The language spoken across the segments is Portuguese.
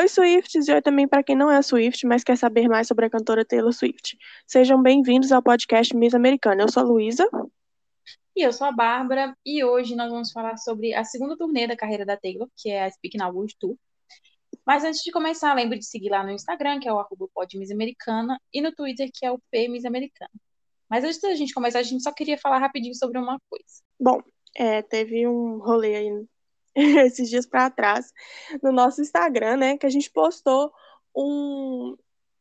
Oi, Swifts, e oi também para quem não é Swift, mas quer saber mais sobre a cantora Taylor Swift. Sejam bem-vindos ao podcast Miss Americana. Eu sou a Luísa. E eu sou a Bárbara, e hoje nós vamos falar sobre a segunda turnê da carreira da Taylor, que é a Speak Now World Tour. Mas antes de começar, lembre de seguir lá no Instagram, que é o arroba Americana, e no Twitter, que é o P Miss Americana. Mas antes da gente começar, a gente só queria falar rapidinho sobre uma coisa. Bom, é, teve um rolê aí esses dias para trás no nosso Instagram, né, que a gente postou um,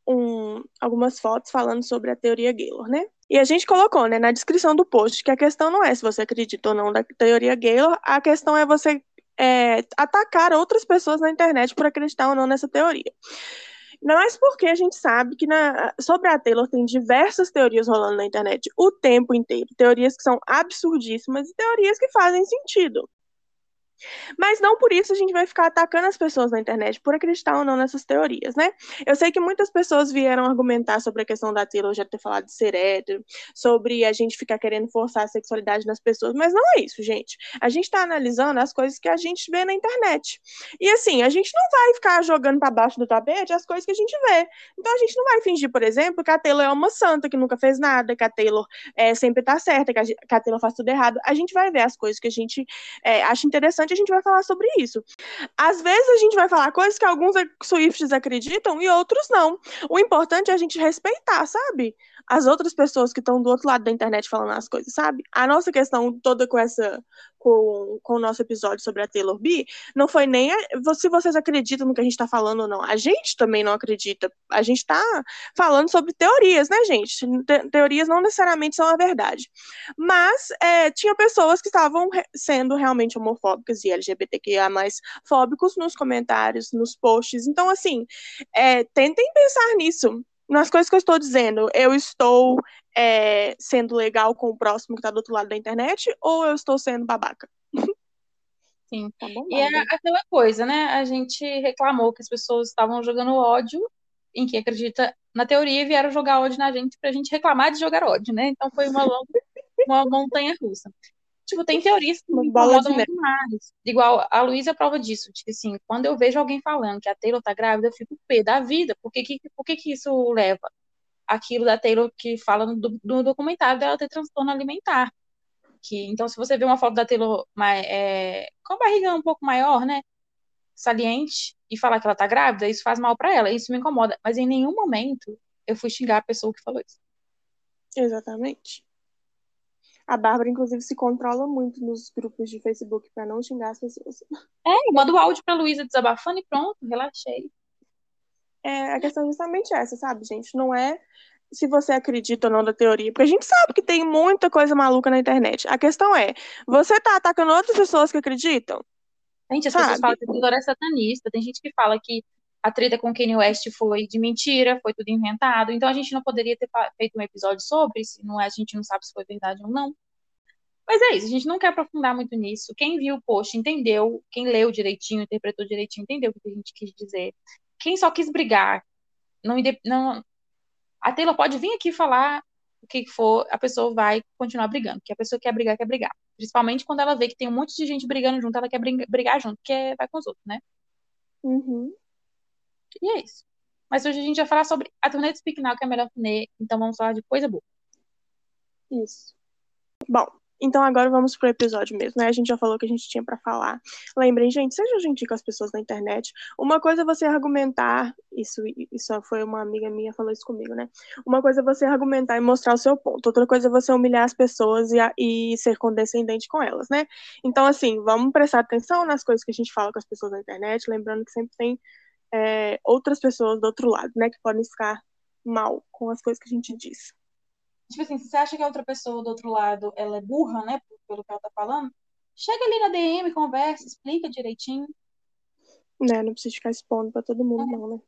um, algumas fotos falando sobre a teoria Gaylor, né? E a gente colocou, né, na descrição do post que a questão não é se você acredita ou não da teoria Gaylor, a questão é você é, atacar outras pessoas na internet por acreditar ou não nessa teoria. Ainda mais porque a gente sabe que na, sobre a Taylor tem diversas teorias rolando na internet o tempo inteiro. Teorias que são absurdíssimas e teorias que fazem sentido. Mas não por isso a gente vai ficar atacando as pessoas na internet por acreditar ou não nessas teorias, né? Eu sei que muitas pessoas vieram argumentar sobre a questão da Taylor já ter falado de ser hétero, sobre a gente ficar querendo forçar a sexualidade nas pessoas, mas não é isso, gente. A gente tá analisando as coisas que a gente vê na internet. E assim, a gente não vai ficar jogando para baixo do tapete as coisas que a gente vê. Então a gente não vai fingir, por exemplo, que a Taylor é uma santa que nunca fez nada, que a Taylor é, sempre tá certa, que a, que a Taylor faz tudo errado. A gente vai ver as coisas que a gente é, acha interessante a gente vai falar sobre isso. Às vezes a gente vai falar coisas que alguns Swifts acreditam e outros não. O importante é a gente respeitar, sabe? As outras pessoas que estão do outro lado da internet falando as coisas, sabe? A nossa questão toda com essa com, com o nosso episódio sobre a Taylor B, não foi nem a, se vocês acreditam no que a gente está falando ou não. A gente também não acredita. A gente está falando sobre teorias, né, gente? Te, teorias não necessariamente são a verdade. Mas é, tinha pessoas que estavam re, sendo realmente homofóbicas e LGBTQIA mais fóbicos nos comentários, nos posts. Então, assim, é, tentem pensar nisso nas coisas que eu estou dizendo, eu estou é, sendo legal com o próximo que está do outro lado da internet ou eu estou sendo babaca? Sim. Tá bom, e é aquela coisa, né? A gente reclamou que as pessoas estavam jogando ódio em que acredita na teoria e vieram jogar ódio na gente para a gente reclamar de jogar ódio, né? Então foi uma longa, uma montanha russa. Tipo, tem teorias que me incomodam muito mais. Igual, a Luísa é prova disso. Tipo assim, quando eu vejo alguém falando que a Taylor tá grávida, eu fico pé da vida. Por que, que, por que, que isso leva? Aquilo da Taylor que fala no, no documentário dela ter transtorno alimentar. Que, então, se você vê uma foto da Taylor é, com a barriga um pouco maior, né? Saliente, e falar que ela tá grávida, isso faz mal para ela. Isso me incomoda. Mas em nenhum momento eu fui xingar a pessoa que falou isso. Exatamente. A Bárbara, inclusive, se controla muito nos grupos de Facebook para não xingar as pessoas. É, eu mando o áudio pra Luísa desabafando e pronto, relaxei. É, a questão é justamente essa, sabe, gente? Não é se você acredita ou não da teoria, porque a gente sabe que tem muita coisa maluca na internet. A questão é, você tá atacando outras pessoas que acrititam? Gente, as sabe? pessoas falam que Taylor é satanista, tem gente que fala que a treta com Kanye West foi de mentira, foi tudo inventado. Então a gente não poderia ter feito um episódio sobre, se não é, a gente não sabe se foi verdade ou não. Mas é isso, a gente não quer aprofundar muito nisso. Quem viu o post entendeu, quem leu direitinho, interpretou direitinho, entendeu o que a gente quis dizer. Quem só quis brigar, não, não a Taylor pode vir aqui falar o que for, a pessoa vai continuar brigando, que a pessoa quer brigar, quer brigar. Principalmente quando ela vê que tem um monte de gente brigando junto, ela quer brigar junto, que vai com os outros, né? Uhum. E é isso. Mas hoje a gente vai falar sobre a turnê de Speak Now, que é a melhor turnê, então vamos falar de coisa boa. Isso. Bom, então agora vamos pro episódio mesmo, né? A gente já falou que a gente tinha para falar. Lembrem, gente, seja gentil com as pessoas na internet. Uma coisa é você argumentar, isso, isso foi uma amiga minha falou isso comigo, né? Uma coisa é você argumentar e mostrar o seu ponto. Outra coisa é você humilhar as pessoas e, e ser condescendente com elas, né? Então, assim, vamos prestar atenção nas coisas que a gente fala com as pessoas na internet, lembrando que sempre tem é, outras pessoas do outro lado, né, que podem ficar mal com as coisas que a gente diz. Tipo assim, se você acha que a outra pessoa do outro lado ela é burra, né, pelo que ela tá falando, chega ali na DM, conversa, explica direitinho. Né, não precisa ficar expondo pra todo mundo, é. não, né?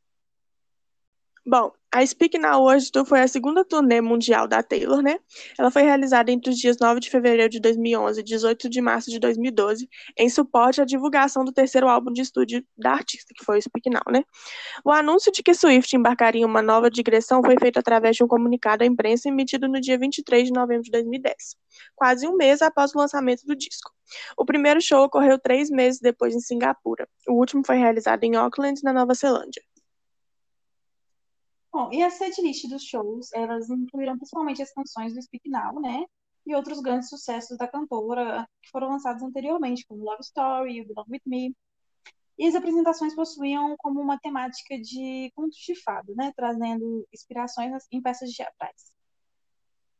Bom, a Speak Now World Tour foi a segunda turnê mundial da Taylor, né? Ela foi realizada entre os dias 9 de fevereiro de 2011 e 18 de março de 2012, em suporte à divulgação do terceiro álbum de estúdio da artista, que foi o Speak Now, né? O anúncio de que Swift embarcaria em uma nova digressão foi feito através de um comunicado à imprensa emitido no dia 23 de novembro de 2010, quase um mês após o lançamento do disco. O primeiro show ocorreu três meses depois em Singapura. O último foi realizado em Auckland, na Nova Zelândia. Bom, e a setlist dos shows, elas incluíram principalmente as canções do Speak Now, né? E outros grandes sucessos da cantora que foram lançados anteriormente, como Love Story, You Belong With Me. E as apresentações possuíam como uma temática de contos de né? Trazendo inspirações em peças teatrais.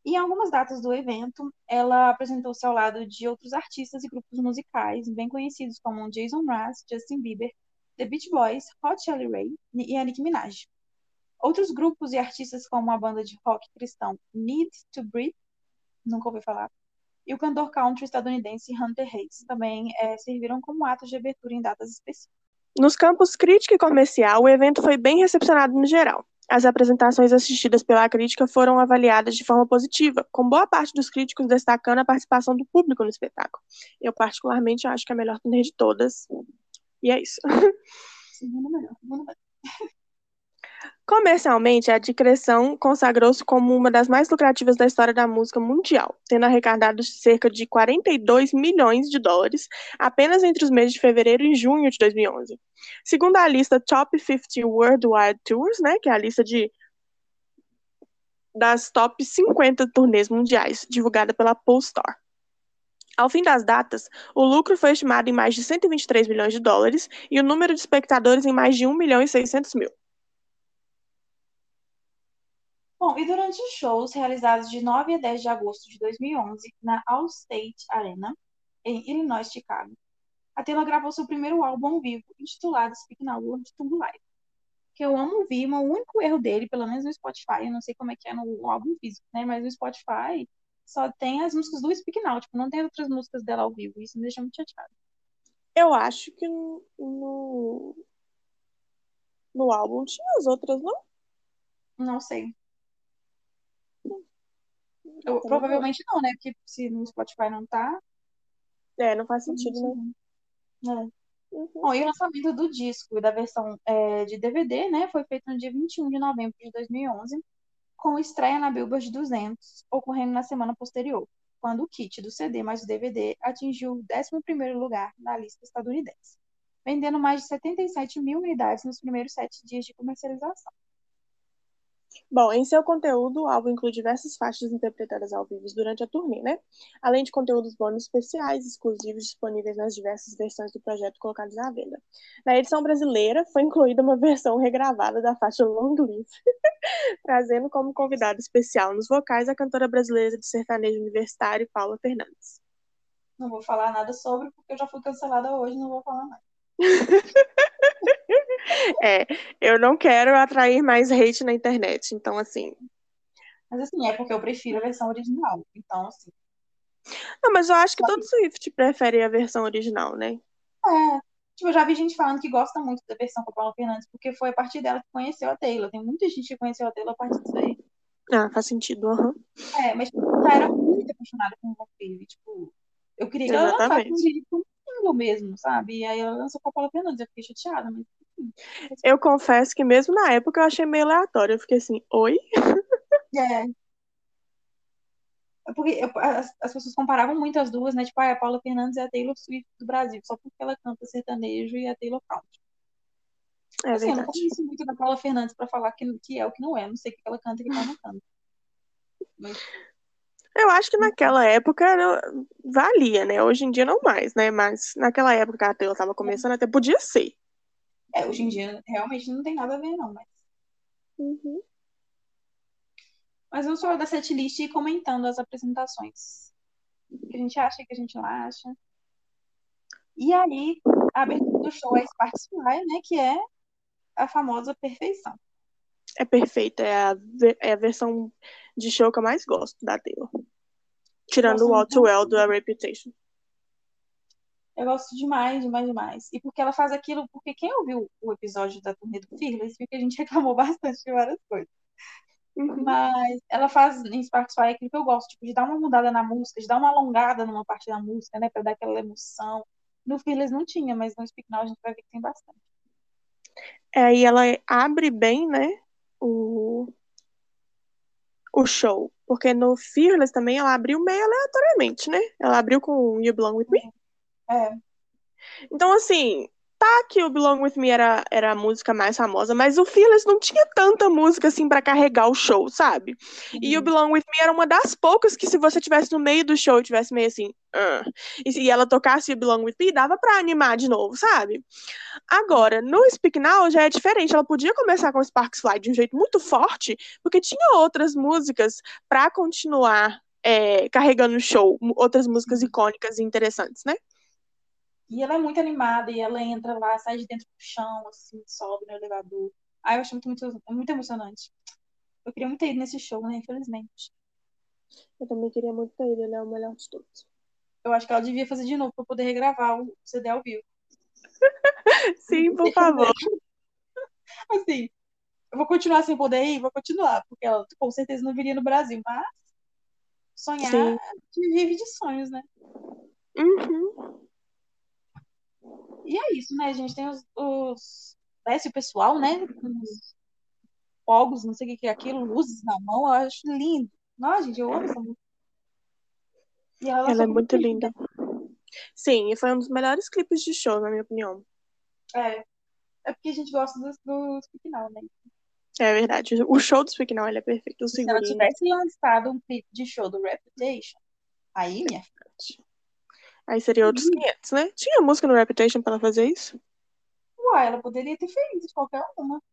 E em algumas datas do evento, ela apresentou-se ao lado de outros artistas e grupos musicais bem conhecidos como Jason Mraz, Justin Bieber, The Beach Boys, Hot Chili Ray e Nicki Minaj. Outros grupos e artistas, como a banda de rock cristão Need to Breathe, nunca ouvi falar, e o cantor country estadunidense Hunter Hayes também é, serviram como atos de abertura em datas específicas. Nos campos crítica e comercial, o evento foi bem recepcionado no geral. As apresentações assistidas pela crítica foram avaliadas de forma positiva, com boa parte dos críticos destacando a participação do público no espetáculo. Eu, particularmente, acho que é a melhor turnê de todas. E é isso. Segunda melhor, segunda melhor. Comercialmente, a Discreção consagrou-se como uma das mais lucrativas da história da música mundial, tendo arrecadado cerca de 42 milhões de dólares apenas entre os meses de fevereiro e junho de 2011. Segundo a lista Top 50 Worldwide Tours, né, que é a lista de das top 50 turnês mundiais, divulgada pela Polestar. Ao fim das datas, o lucro foi estimado em mais de 123 milhões de dólares e o número de espectadores em mais de 1 milhão e 600 mil. Bom, e durante os shows realizados de 9 a 10 de agosto de 2011 na Allstate Arena, em Illinois, Chicago, a Taylor gravou seu primeiro álbum ao vivo, intitulado Speak Now World Tour Live. Que eu amo ouvir, mas o único erro dele, pelo menos no Spotify, eu não sei como é que é no álbum físico, né? Mas no Spotify só tem as músicas do Speak Now, tipo, não tem outras músicas dela ao vivo. Isso me deixa muito chateada. Eu acho que no, no álbum tinha as outras, não? Não sei. Eu, provavelmente não, né? Porque se no Spotify não tá. É, não faz sentido, né? É. Uhum. Bom, e o lançamento do disco e da versão é, de DVD, né, foi feito no dia 21 de novembro de 2011, com estreia na Billboard 200, ocorrendo na semana posterior, quando o kit do CD mais o DVD atingiu o 11º lugar na lista estadunidense, vendendo mais de 77 mil unidades nos primeiros sete dias de comercialização. Bom, em seu conteúdo, o álbum inclui diversas faixas interpretadas ao vivo durante a turnê, né? Além de conteúdos bônus especiais, exclusivos disponíveis nas diversas versões do projeto colocados à venda. Na edição brasileira, foi incluída uma versão regravada da faixa Long Live, trazendo como convidado especial nos vocais a cantora brasileira de sertanejo universitário Paula Fernandes. Não vou falar nada sobre, porque eu já fui cancelada hoje, não vou falar nada. É, eu não quero atrair mais hate na internet, então assim. Mas assim, é porque eu prefiro a versão original. Então, assim. Não, mas eu acho que todo Swift prefere a versão original, né? É. Tipo, eu já vi gente falando que gosta muito da versão com a Paula Fernandes, porque foi a partir dela que conheceu a Taylor. Tem muita gente que conheceu a Taylor a partir disso aí. Ah, faz sentido, aham. Uhum. É, mas tipo, eu era muito apaixonada com o Vampire. Tipo, eu queria que ela lançasse um vídeo com single mesmo, sabe? E aí ela lançou com a Paula Fernandes, eu fiquei chateada, mas eu confesso que mesmo na época eu achei meio aleatório. Eu fiquei assim, oi? É. é porque eu, as, as, pessoas comparavam muito as duas, né? Tipo, ah, a Paula Fernandes é a Taylor Swift do Brasil, só porque ela canta sertanejo e a Taylor country. É assim, eu não conheço muito da Paula Fernandes pra falar que, que é o que não é. Não sei o que ela canta e o que ela não canta. Mas... Eu acho que naquela época valia, né? Hoje em dia não mais, né? Mas naquela época a Taylor tava começando, até podia ser. É, hoje em dia realmente não tem nada a ver, não, mas. Uhum. Mas vamos falar da setlist e comentando as apresentações. O que a gente acha, o que a gente não acha. E aí, a abertura do show é Spark Fly, né? Que é a famosa perfeição. É perfeita, é a, é a versão de show que eu mais gosto da Taylor. Tirando o All Too Well do A Reputation. Eu gosto demais, demais, demais. E porque ela faz aquilo, porque quem ouviu o episódio da turnê do Fearless viu que a gente reclamou bastante de várias coisas. Uhum. Mas ela faz em Sparks Fire aquilo que eu gosto, tipo, de dar uma mudada na música, de dar uma alongada numa parte da música, né, pra dar aquela emoção. No Fearless não tinha, mas no Speak Now a gente vai ver que tem bastante. É, e ela abre bem, né, o, o show. Porque no Fearless também ela abriu meio aleatoriamente, né? Ela abriu com You Belong With Me. É. Então, assim, tá que o Belong With Me era, era a música mais famosa, mas o Fearless não tinha tanta música assim para carregar o show, sabe? Uhum. E o uhum. Belong With Me era uma das poucas que se você tivesse no meio do show, tivesse meio assim, uh, e, ela tocasse o Belong With Me, dava pra animar de novo, sabe? Agora, no Speak Now já é diferente, ela podia começar com Sparks Fly de um jeito muito forte, porque tinha outras músicas para continuar é, carregando o show, outras músicas uhum. icônicas e interessantes, né? E ela é muito animada e ela entra lá, sai de dentro do chão, assim, sobe no elevador. Aí eu acho muito, muito, muito emocionante. Eu queria muito ter ido nesse show, né? Infelizmente. Eu também queria muito ter ido, ele é o melhor de todos. Eu acho que ela devia fazer de novo pra poder regravar o CD ao vivo. Sim, por favor. assim, eu vou continuar sem poder ir? Vou continuar, porque ela com certeza não viria no Brasil, mas sonhar Sim. vive de sonhos, né? Uhum. E é isso, né? A gente tem os. os desce o pessoal, né? Os fogos, não sei o que é aquilo, luzes na mão, eu acho lindo. Nossa, gente, eu amo essa música. Ela, ela é muito linda. Sim, e foi um dos melhores clipes de show, na minha opinião. É. É porque a gente gosta do, do Speak Now, né? É verdade. O show do Speak Now ele é perfeito. O Se ela tivesse lançado um clipe de show do Reputation, aí, minha filha. Aí seria outros 500, uhum. né? Tinha música no Reputation pra ela fazer isso? Uai, ela poderia ter feito de qualquer uma.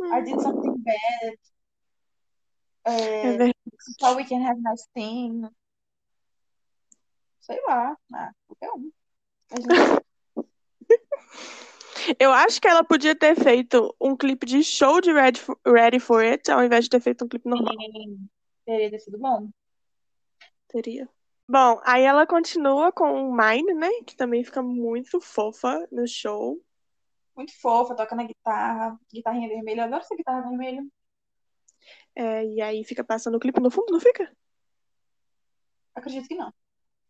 Hum. I did something bad. É, é verdade. So we can have nice thing. Sei lá. Ah, qualquer uma. Gente... Eu acho que ela podia ter feito um clipe de show de Ready for, Ready for It ao invés de ter feito um clipe normal. Teria sido bom. Teria. Bom, aí ela continua com Mine, né? Que também fica muito fofa no show. Muito fofa, toca na guitarra, guitarrinha vermelha. Eu adoro essa guitarra vermelha. É, e aí fica passando o clipe no fundo, não fica? Acredito que não.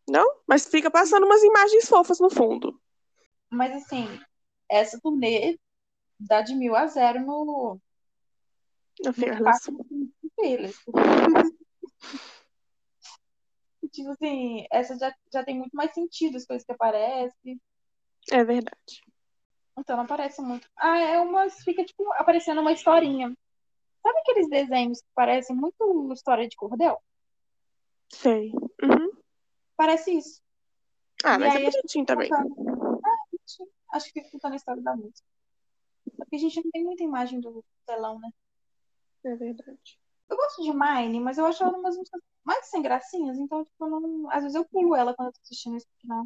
Não? Mas fica passando umas imagens fofas no fundo. Mas assim, essa turnê dá de mil a zero no. No Fearless. No Fearless. tipo assim, essa já, já tem muito mais sentido as coisas que aparecem. É verdade. Então não aparece muito. Ah, é uma. Fica tipo aparecendo uma historinha. Sabe aqueles desenhos que parecem muito história de cordel? Sei. Uhum. Parece isso. Ah, e mas é bonitinho também. Contando... Ah, acho que fica contando a história da música. Porque a gente não tem muita imagem do telão, né? É verdade. Eu gosto de Mine, mas eu acho ela umas músicas mais sem gracinhas, então, tipo, não... às vezes eu pulo ela quando eu tô assistindo esse final.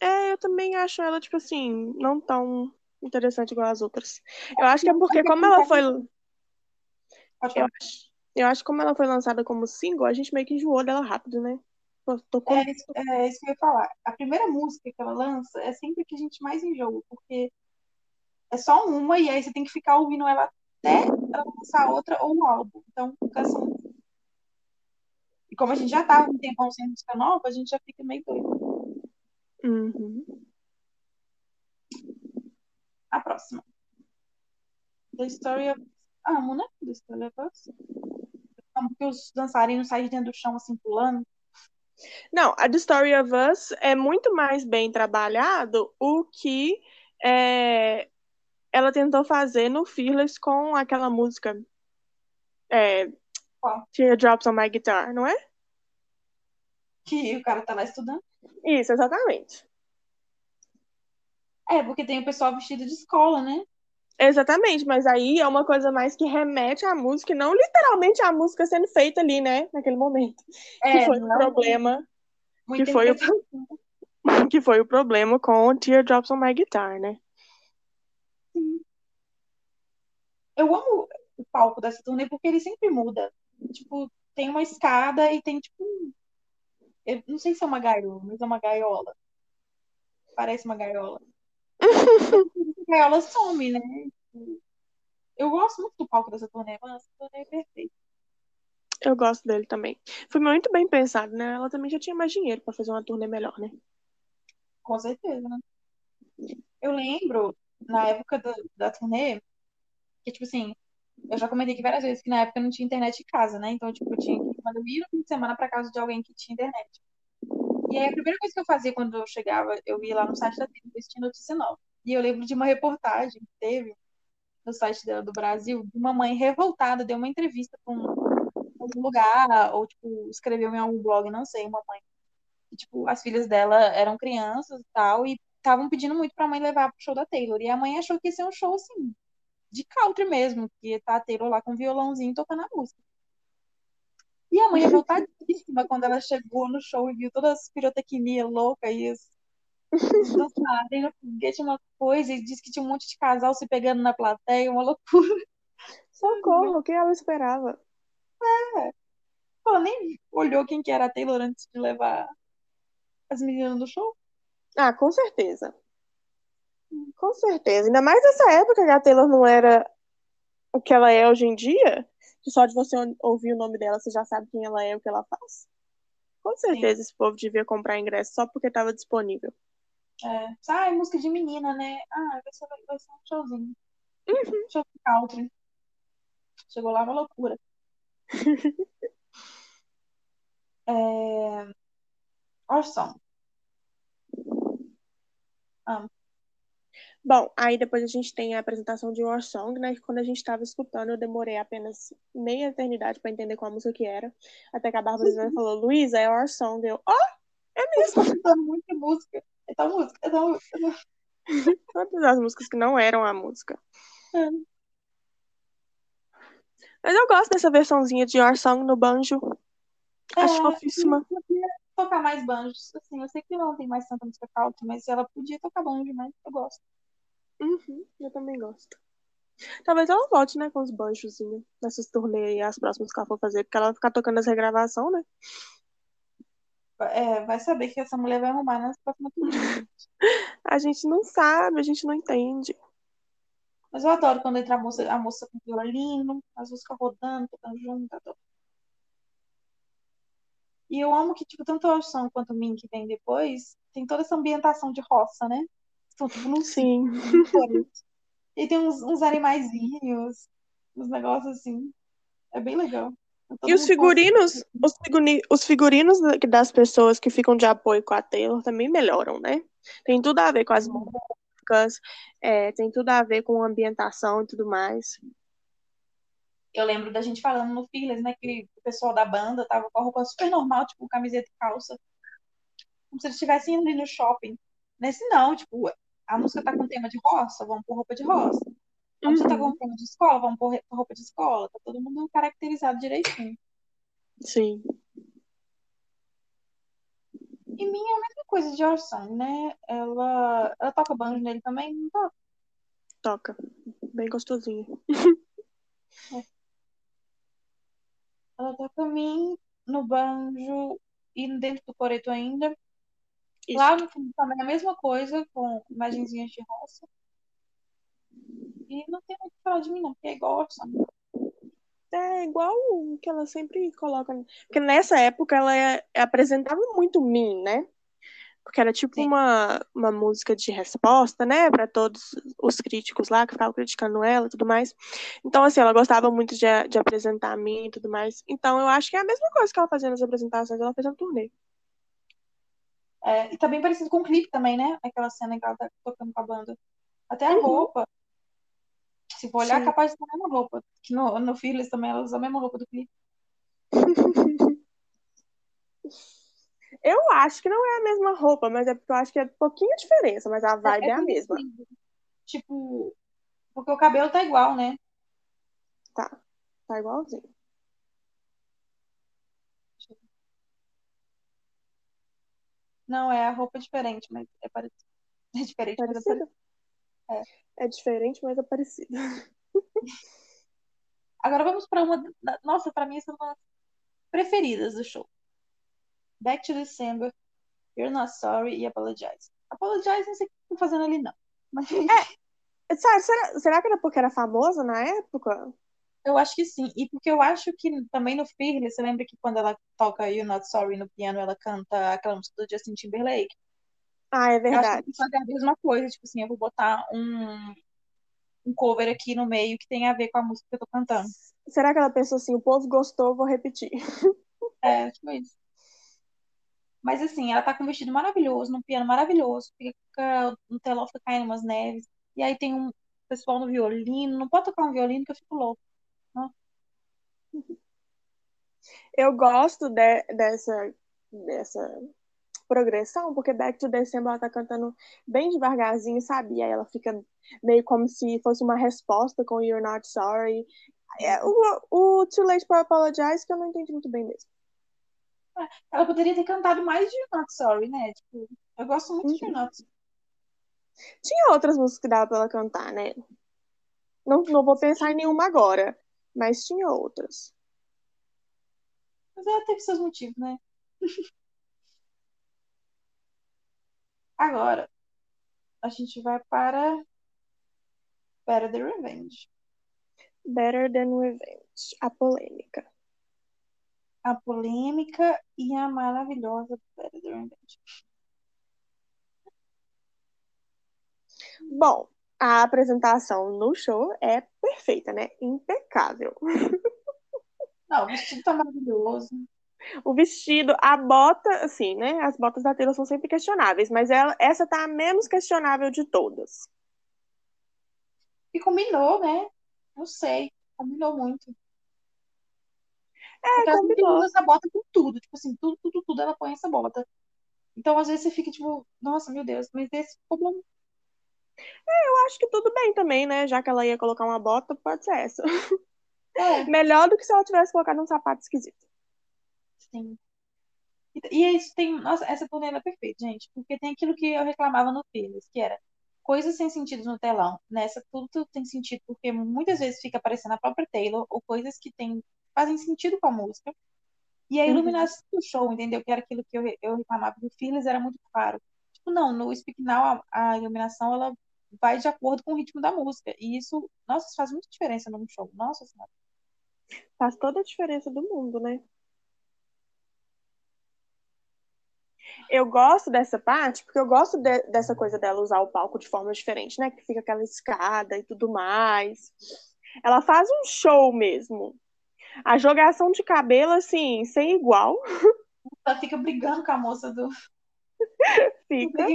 É, eu também acho ela, tipo assim, não tão interessante igual as outras. Eu acho que é porque como ela foi. Eu acho, eu acho que como ela foi lançada como single, a gente meio que enjoou dela rápido, né? Com... é, isso, é isso que eu ia falar. A primeira música que ela lança é sempre que a gente mais enjoa, porque é só uma e aí você tem que ficar ouvindo ela até ela lançar outra ou um álbum. Então, fica assim. E como a gente já tava um tempão sem música nova, a gente já fica meio doido. Uhum. A próxima. The Story of... Amo, né? The Story of Us. Amo que os dançarinos saem de dentro do chão, assim, pulando. Não, a The Story of Us é muito mais bem trabalhado o que é, ela tentou fazer no Fearless com aquela música é, Teardrops on My Guitar, não é? Que o cara tá lá estudando. Isso, exatamente. É, porque tem o pessoal vestido de escola, né? Exatamente, mas aí é uma coisa mais que remete à música, e não literalmente à música sendo feita ali, né, naquele momento. É, que foi o problema. Que foi o, que foi o problema com Teardrops on My Guitar, né? Eu amo o palco dessa turnê porque ele sempre muda. Tipo, tem uma escada e tem, tipo, Eu não sei se é uma gaiola, mas é uma gaiola. Parece uma gaiola. a gaiola some, né? Eu gosto muito do palco dessa turnê, mas essa turnê é perfeita. Eu gosto dele também. Foi muito bem pensado, né? Ela também já tinha mais dinheiro para fazer uma turnê melhor, né? Com certeza, né? Eu lembro, na época do, da turnê, que, tipo assim, eu já comentei aqui várias vezes que na época não tinha internet em casa, né? Então, tipo, eu tinha que eu ia no fim de semana pra casa de alguém que tinha internet. E aí a primeira coisa que eu fazia quando eu chegava, eu ia lá no site da TV, tinha notícia nova. E eu lembro de uma reportagem que teve no site dela do Brasil, de uma mãe revoltada, deu uma entrevista com algum lugar, ou, tipo, escreveu em algum blog, não sei, uma mãe. E, tipo, as filhas dela eram crianças e tal, e estavam pedindo muito pra mãe levar pro show da Taylor. E a mãe achou que ia ser um show, assim, de country mesmo, que tá a Taylor lá com um violãozinho tocando a música. E a mãe revoltadíssima quando ela chegou no show e viu todas as pirotecnia louca e os dançarem no foguete, uma coisa, e disse que tinha um monte de casal se pegando na plateia, uma loucura. Socorro, o que ela esperava? É. Ela nem olhou quem que era a Taylor antes de levar as meninas do show. Ah, com certeza. Com certeza. Ainda mais nessa época que a Taylor não era o que ela é hoje em dia, que só de você ouvir o nome dela você já sabe quem ela é e o que ela faz. Com certeza Sim. esse povo devia comprar ingresso só porque estava disponível. É. Ah, é música de menina, né? Ah, vai ser, vai ser um showzinho. Uhum. Show country. Chegou lá uma loucura. é... Orson. Ah. Bom, aí depois a gente tem a apresentação de War Song, né? Que quando a gente estava escutando, eu demorei apenas meia eternidade para entender qual música que era. Até que a Bárbara uhum. falou, Luísa, é War Song. Eu, ó, oh, é mesmo. Tô muita música. Essa música, essa música. Todas as músicas que não eram a música. É. Mas eu gosto dessa versãozinha de Your Song no banjo. É, Acho fofíssima. Eu queria tocar mais banjos. Assim, eu sei que não tem mais tanta música country, mas ela podia tocar banjo, mas eu gosto. Uhum, eu também gosto. Talvez ela volte, né, com os banjozinhos nessas turnês e as próximas que ela for fazer, porque ela vai ficar tocando as regravação, né? É, vai saber que essa mulher vai arrumar nas próximas turnês. a gente não sabe, a gente não entende. Mas eu adoro quando entra a moça, a moça com violino, as músicas rodando, tocando junto, adoro. E eu amo que, tipo, tanto o Ocean quanto o Min que vem depois, tem toda essa ambientação de roça, né? Tudo no Sim. e tem uns, uns animaizinhos, uns negócios assim. É bem legal. E os figurinos, os, figuri, os figurinos das pessoas que ficam de apoio com a Taylor também melhoram, né? Tem tudo a ver com as músicas, é, tem tudo a ver com a ambientação e tudo mais. Eu lembro da gente falando no Feelers, né, que o pessoal da banda tava com a roupa super normal, tipo camiseta e calça. Como se eles estivessem indo ali no shopping. Nesse não, tipo, a música tá com tema de roça, vamos pôr roupa de roça. A música tá com uhum. tema de escola, vamos pôr roupa de escola. Tá todo mundo caracterizado direitinho. Sim. E minha é a mesma coisa de Orson, né? Ela, ela toca banjo nele também? Não toca? Toca. Bem gostosinho. É. Ela toca mim no banjo e dentro do coreto ainda. Isso. Lá no fundo também é a mesma coisa, com imagenzinhas de roça. E não tem muito que falar de mim, não, porque é igual a Orson. É igual o que ela sempre coloca. Porque nessa época ela é, apresentava muito mim, né? Porque era tipo uma, uma música de resposta, né? Para todos os críticos lá que ficavam criticando ela e tudo mais. Então, assim, ela gostava muito de, de apresentar a mim e tudo mais. Então, eu acho que é a mesma coisa que ela fazia nas apresentações, ela fez um turnê. É, e tá bem parecido com o clipe também, né? Aquela cena que ela tá tocando com a banda. Até a uhum. roupa. Se for olhar, Sim. é capaz de ter a mesma roupa. Que no, no Fearless também ela usa a mesma roupa do clipe. eu acho que não é a mesma roupa, mas é porque eu acho que é pouquinho diferença, mas a vibe é, é, é a mesma. Tipo, porque o cabelo tá igual, né? Tá. Tá igualzinho. Não, é a roupa diferente, mas é parecido. É diferente, mas é parecido. É. é diferente, mas é parecido. Agora vamos para uma. Nossa, para mim, essa é uma das preferidas do show. Back to December, You're Not Sorry e Apologize. Apologize, não sei o que tô fazendo ali, não. Mas... É, será, será que era porque era famosa na época? Eu acho que sim. E porque eu acho que também no Fearless, você lembra que quando ela toca You're Not Sorry no piano, ela canta aquela música do Justin Timberlake? Ah, é verdade. Eu acho que fazer a mesma coisa. Tipo assim, eu vou botar um, um cover aqui no meio que tem a ver com a música que eu tô cantando. Será que ela pensou assim, o povo gostou, vou repetir? É, tipo isso. Mas assim, ela tá com um vestido maravilhoso, num piano maravilhoso, fica, no telão fica caindo umas neves. E aí tem um pessoal no violino. Não pode tocar um violino que eu fico louco. Eu gosto de, dessa, dessa progressão, porque Back to December ela tá cantando bem devagarzinho, sabe? E aí ela fica meio como se fosse uma resposta com You're Not Sorry. É, o, o Too Late for Apologize que eu não entendi muito bem mesmo. Ela poderia ter cantado mais de You're Not Sorry, né? Tipo, eu gosto muito uhum. de You're Not Sorry. Tinha outras músicas que dava pra ela cantar, né? Não, não vou pensar em nenhuma agora, mas tinha outras. Mas ela teve seus motivos, né? Agora, a gente vai para Better Than Revenge. Better Than Revenge, a polêmica. A polêmica e a maravilhosa Better Than Revenge. Bom, a apresentação no show é perfeita, né? Impecável. Não, o vestido tá maravilhoso. O vestido, a bota, assim, né? As botas da Taylor são sempre questionáveis, mas ela, essa tá a menos questionável de todas. E combinou, né? Não sei. Combinou muito. É, Porque combinou. ela usa essa bota com tudo. Tipo assim, tudo, tudo, tudo ela põe essa bota. Então, às vezes, você fica tipo, nossa, meu Deus, mas esse ficou bom. É, eu acho que tudo bem também, né? Já que ela ia colocar uma bota, pode ser essa. É. Melhor do que se ela tivesse colocado um sapato esquisito. Sim. E, é isso tem. Nossa, essa turnê é perfeita, gente. Porque tem aquilo que eu reclamava no Fearless, que era coisas sem sentido no telão. Nessa, tudo, tudo tem sentido, porque muitas vezes fica aparecendo a própria Taylor, ou coisas que tem, fazem sentido com a música. E a uhum. iluminação uhum. do show, entendeu? Que era aquilo que eu, eu reclamava do Fearless, era muito claro. Tipo, não, no Speak Now, a, a iluminação, ela vai de acordo com o ritmo da música. E isso, nossa, isso faz muita diferença num show. Nossa senhora. Faz toda a diferença do mundo, né? Eu gosto dessa parte, porque eu gosto de, dessa coisa dela usar o palco de forma diferente, né? Que fica aquela escada e tudo mais. Ela faz um show mesmo. A jogação de cabelo, assim, sem igual. Ela fica brigando com a moça do. fica.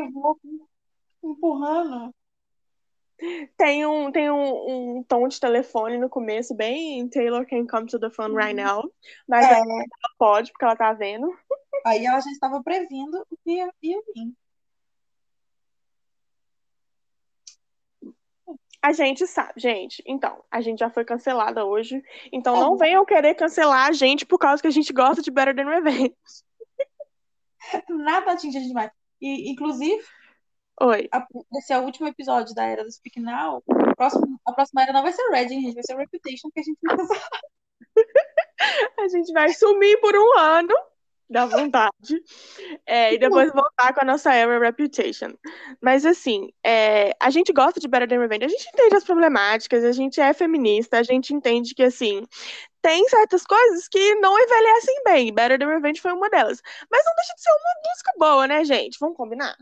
Empurrando. Tem um, tem um, um tom de telefone no começo, bem Taylor can come to the phone right uhum. now. Mas é. ela pode, porque ela tá vendo. Aí ela já estava prevendo o que ia, ia vir. A gente sabe, gente. Então, a gente já foi cancelada hoje. Então, não venham querer cancelar a gente por causa que a gente gosta de Better Than Revenge. Nada atinge a gente mais. E, inclusive, Oi. A, esse é o último episódio da Era do Speak Now. Próximo, a próxima era não vai ser Redding, gente. Vai ser Reputation, que a gente a gente vai sumir por um ano dá vontade. É, e depois voltar com a nossa era Reputation. Mas assim, é, a gente gosta de Better Than Revenge, a gente entende as problemáticas, a gente é feminista, a gente entende que assim. Tem certas coisas que não envelhecem bem. Better Than Revenge foi uma delas. Mas não deixa de ser uma música boa, né, gente? Vamos combinar?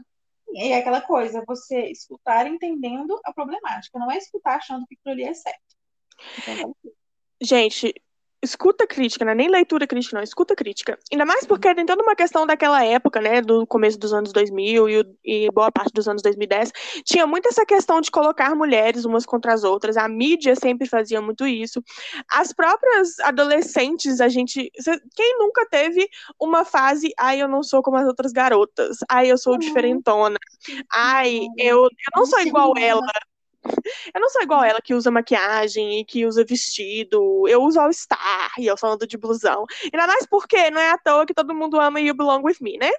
E é aquela coisa, você escutar entendendo a problemática, não é escutar achando que aquilo ali é certo. Então, gente, escuta crítica, não é nem leitura crítica, não, escuta crítica. Ainda mais porque tem toda uma questão daquela época, né, do começo dos anos 2000 e, e, boa parte dos anos 2010, tinha muito essa questão de colocar mulheres umas contra as outras, a mídia sempre fazia muito isso. As próprias adolescentes, a gente, quem nunca teve uma fase, ai, eu não sou como as outras garotas, ai, eu sou uhum. diferentona, ai, eu, eu não sou igual ela, eu não sou igual ela que usa maquiagem e que usa vestido. Eu uso All-Star e eu falando de blusão. Ainda mais porque não é à toa que todo mundo ama You Belong With Me, né?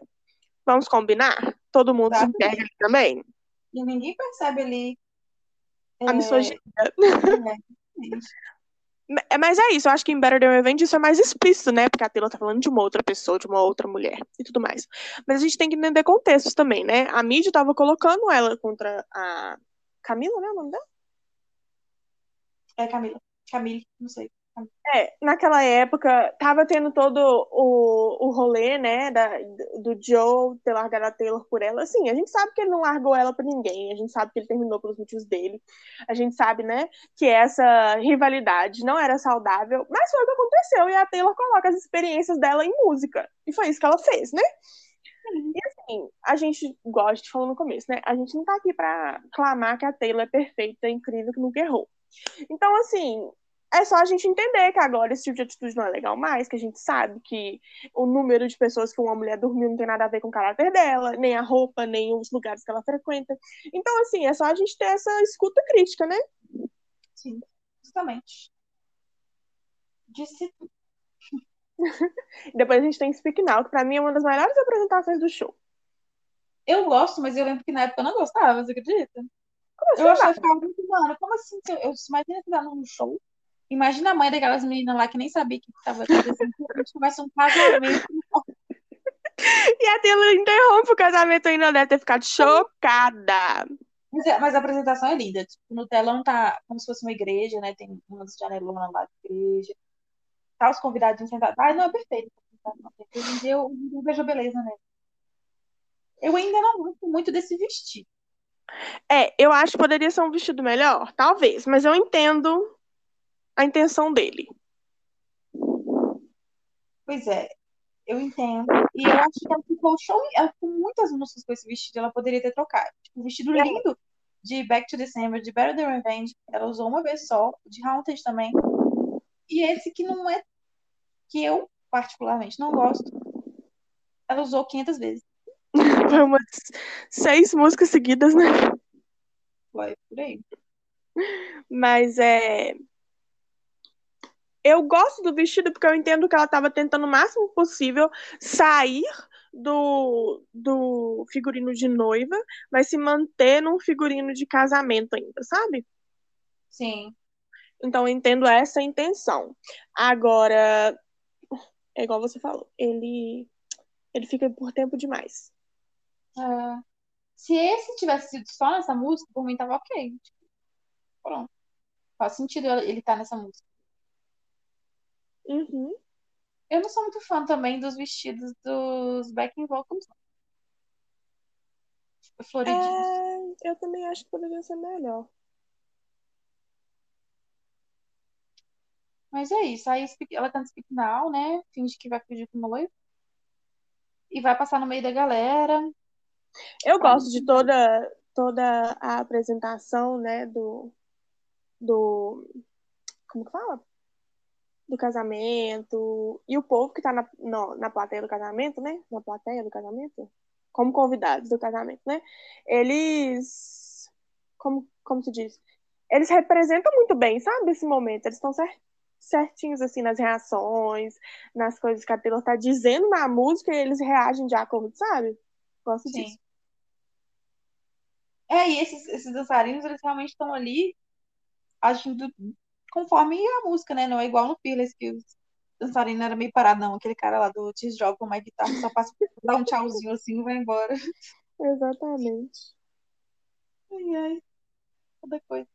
Vamos combinar? Todo mundo se pega ali também. E ninguém percebe ali. A é... misoginia. É, Mas é isso, eu acho que em Better Than Revenge isso é mais explícito, né? Porque a Taylor tá falando de uma outra pessoa, de uma outra mulher e tudo mais. Mas a gente tem que entender contextos também, né? A mídia tava colocando ela contra a Camila, né? O nome dela? É Camila. Camille, não sei. É, naquela época, tava tendo todo o, o rolê, né, da, do Joe ter largado a Taylor por ela. Assim, a gente sabe que ele não largou ela por ninguém, a gente sabe que ele terminou pelos motivos dele, a gente sabe, né, que essa rivalidade não era saudável, mas foi o que aconteceu, e a Taylor coloca as experiências dela em música, e foi isso que ela fez, né? E assim, a gente gosta de falar no começo, né? A gente não tá aqui pra clamar que a Taylor é perfeita, incrível, que nunca errou. Então, assim, é só a gente entender que agora esse tipo de atitude não é legal mais, que a gente sabe que o número de pessoas que uma mulher dormiu não tem nada a ver com o caráter dela, nem a roupa, nem os lugares que ela frequenta. Então, assim, é só a gente ter essa escuta crítica, né? Sim, justamente. Disse Depois a gente tem Speak Now, que pra mim é uma das melhores apresentações do show. Eu gosto, mas eu lembro que na época eu não gostava, você acredita? Como assim, eu achava que ficava muito, mano, como assim? Eu, eu imagina que num show Imagina a mãe daquelas meninas lá que nem sabia o que estava acontecendo. A gente começa um casamento. E a Taylor interrompe o casamento ainda deve ter ficado chocada. Mas, é, mas, a apresentação é linda. Tipo, no telão tá como se fosse uma igreja, né? Tem umas janelonas lá de igreja. Tá os convidados sentados. Ah, não, é perfeito. Hoje em dia eu não vejo beleza nele. Eu ainda não gosto muito desse vestido. É, eu acho que poderia ser um vestido melhor, talvez, mas eu entendo a intenção dele. Pois é, eu entendo. E eu acho que ela ficou show. Ela ficou muitas músicas com esse vestido, ela poderia ter trocado. Tipo, um vestido é. lindo de Back to December, de Better Than Revenge. Ela usou uma vez só, de Haunted também. E esse que não é. que eu, particularmente, não gosto. Ela usou 500 vezes. Foi umas seis músicas seguidas, né? Foi, por aí. Mas é eu gosto do vestido porque eu entendo que ela estava tentando o máximo possível sair do, do figurino de noiva, mas se manter num figurino de casamento ainda, sabe? Sim. Então eu entendo essa intenção. Agora, é igual você falou, ele ele fica por tempo demais. É. Se esse tivesse sido só nessa música, por mim tava ok. Pronto. Faz sentido ele estar tá nessa música. Uhum. Eu não sou muito fã também dos vestidos dos backing vocals. Tipo, floridinhos. É, eu também acho que poderia ser melhor. Mas é isso. Aí ela canta Speak Now, né? Finge que vai fugir com o noivo. E vai passar no meio da galera. Eu gosto de toda, toda a apresentação, né? Do. Do. Como que fala? do casamento e o povo que está na, na plateia do casamento, né? Na plateia do casamento, como convidados do casamento, né? Eles, como, como se diz? Eles representam muito bem, sabe? Esse momento. Eles estão certinhos, assim, nas reações, nas coisas que a Taylor tá dizendo na música e eles reagem de acordo, sabe? Gosto Sim. disso. É, e esses, esses dançarinos, eles realmente estão ali agindo conforme a música, né? Não é igual no Fearless, que os dançarinos era meio paradão. Aquele cara lá do Tears Drop com uma guitarra só passa dar um tchauzinho assim e vai embora. Exatamente. Ai, ai. Toda coisa.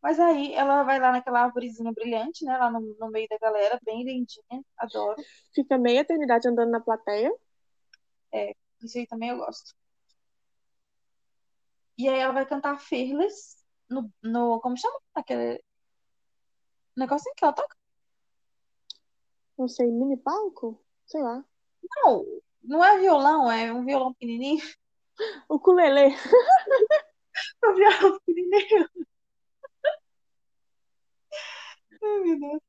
Mas aí ela vai lá naquela árvorezinha brilhante, né? Lá no, no meio da galera, bem lindinha. Adoro. Fica meia eternidade andando na plateia. É, isso aí também eu gosto. E aí ela vai cantar Fearless no, no como chama? Aquele negocinho que ela toca? Não sei, mini palco? Sei lá. Não, não é violão, é um violão pequenininho. O ukulele. o violão pequenininho. Ai, meu Deus.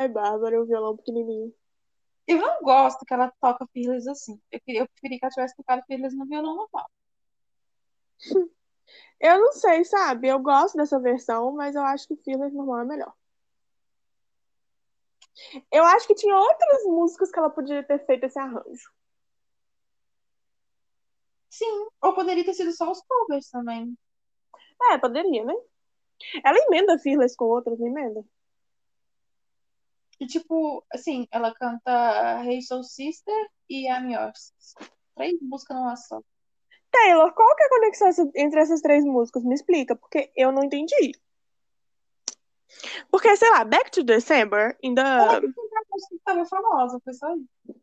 É Bárbara, o violão pequenininho. Eu não gosto que ela toca Fearless assim. Eu, eu preferia que ela tivesse tocado Fearless no violão normal. Eu não sei, sabe? Eu gosto dessa versão, mas eu acho que Fearless normal é melhor. Eu acho que tinha outras músicas que ela poderia ter feito esse arranjo. Sim, ou poderia ter sido só os covers também. É, poderia, né? Ela emenda Fearless com outras, não emenda? E, tipo, assim, ela canta Hey Soul Sister e I'm Yours. Três músicas numa só. Taylor, qual que é a conexão entre essas três músicas? Me explica, porque eu não entendi. Porque, sei lá, Back to December ainda. Ela tava famosa, foi só isso.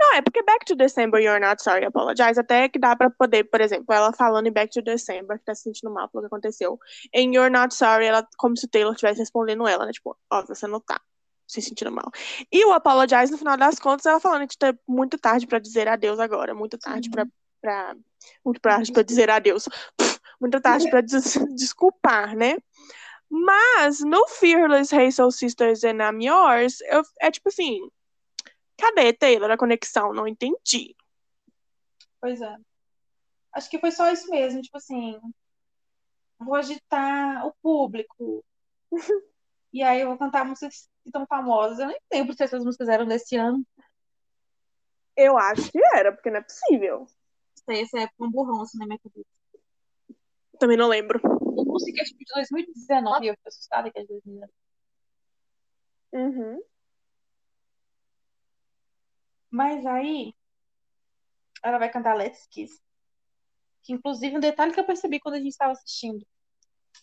Não, é porque Back to December, You're Not Sorry, Apologize, até que dá pra poder, por exemplo, ela falando em Back to December, que tá se sentindo mal pelo que aconteceu. Em You're Not Sorry, ela, como se o Taylor estivesse respondendo ela, né? Tipo, ó, você não tá se sentindo mal. E o Apologize, no final das contas, ela falando que tá muito tarde pra dizer adeus agora, muito tarde pra, pra. Muito tarde pra dizer adeus. muito tarde pra des desculpar, né? Mas no Fearless Soul Sisters and I'm Yours, eu, é tipo assim, cadê Taylor a conexão? Não entendi. Pois é. Acho que foi só isso mesmo, tipo assim, vou agitar o público. e aí eu vou cantar músicas que estão famosas. Eu nem lembro se essas músicas eram desse ano. Eu acho que era, porque não é possível. Essa é um burrão assim na minha cabeça. Também não lembro música tipo, de 2019, eu fiquei assustada que é de 2019. Uhum. Mas aí, ela vai cantar Let's Kiss. Que, inclusive, um detalhe que eu percebi quando a gente estava assistindo,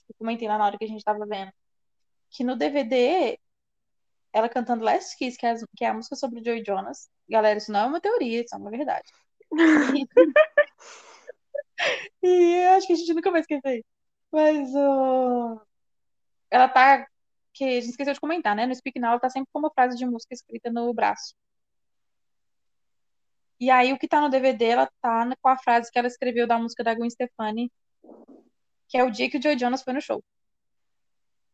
eu comentei lá na hora que a gente estava vendo, que no DVD, ela cantando Let's Kiss, que é, a, que é a música sobre o Joey Jonas. Galera, isso não é uma teoria, isso é uma verdade. e, e acho que a gente nunca vai esquecer mas uh, ela tá. Que a gente esqueceu de comentar, né? No Speak Now, ela tá sempre com uma frase de música escrita no braço. E aí, o que tá no DVD, ela tá com a frase que ela escreveu da música da Gwen Stefani, que é o dia que o Joey Jonas foi no show.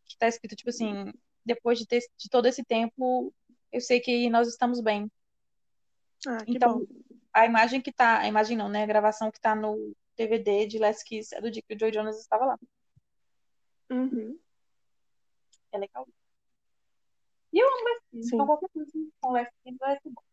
Que tá escrito, tipo assim, depois de, ter, de todo esse tempo, eu sei que nós estamos bem. Ah, então, bom. a imagem que tá, a imagem não, né? A gravação que tá no DVD de Last Kiss é do dia que o Joy Jonas estava lá. Uhum. É legal. E eu amo Last Kiss, então qualquer coisa com Last Kiss vai ser bom.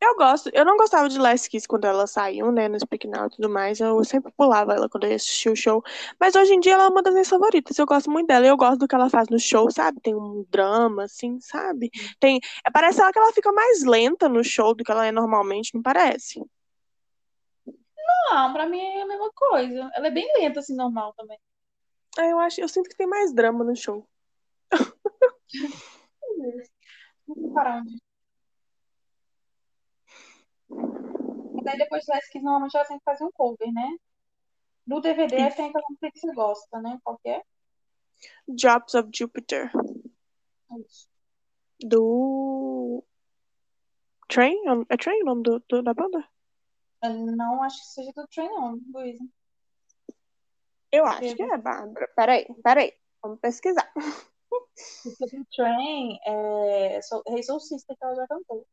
Eu gosto, eu não gostava de Last Kiss quando ela saiu, né, no Speak Now e tudo mais. Eu sempre pulava ela quando eu assistia o show. Mas hoje em dia ela é uma das minhas favoritas. Eu gosto muito dela. Eu gosto do que ela faz no show, sabe? Tem um drama, assim, sabe? Tem. É, parece ela que ela fica mais lenta no show do que ela é normalmente, não parece? Não, pra mim é a mesma coisa. Ela é bem lenta, assim, normal também. Ah, eu acho, eu sinto que tem mais drama no show. Vamos parar onde? Mas aí depois de Last Kiss, normalmente ela sempre faz um cover, né? No DVD Isso. tem aquela música que você gosta, né? Qual que é? Drops of Jupiter. Isso. Do. Train? É Train o nome do, do, da banda? Eu não acho que seja do Train, não, Luísa. Eu acho que é, Bárbara. Peraí, peraí. Vamos pesquisar. Porque do Train é Rei Soul Sister que ela já cantou.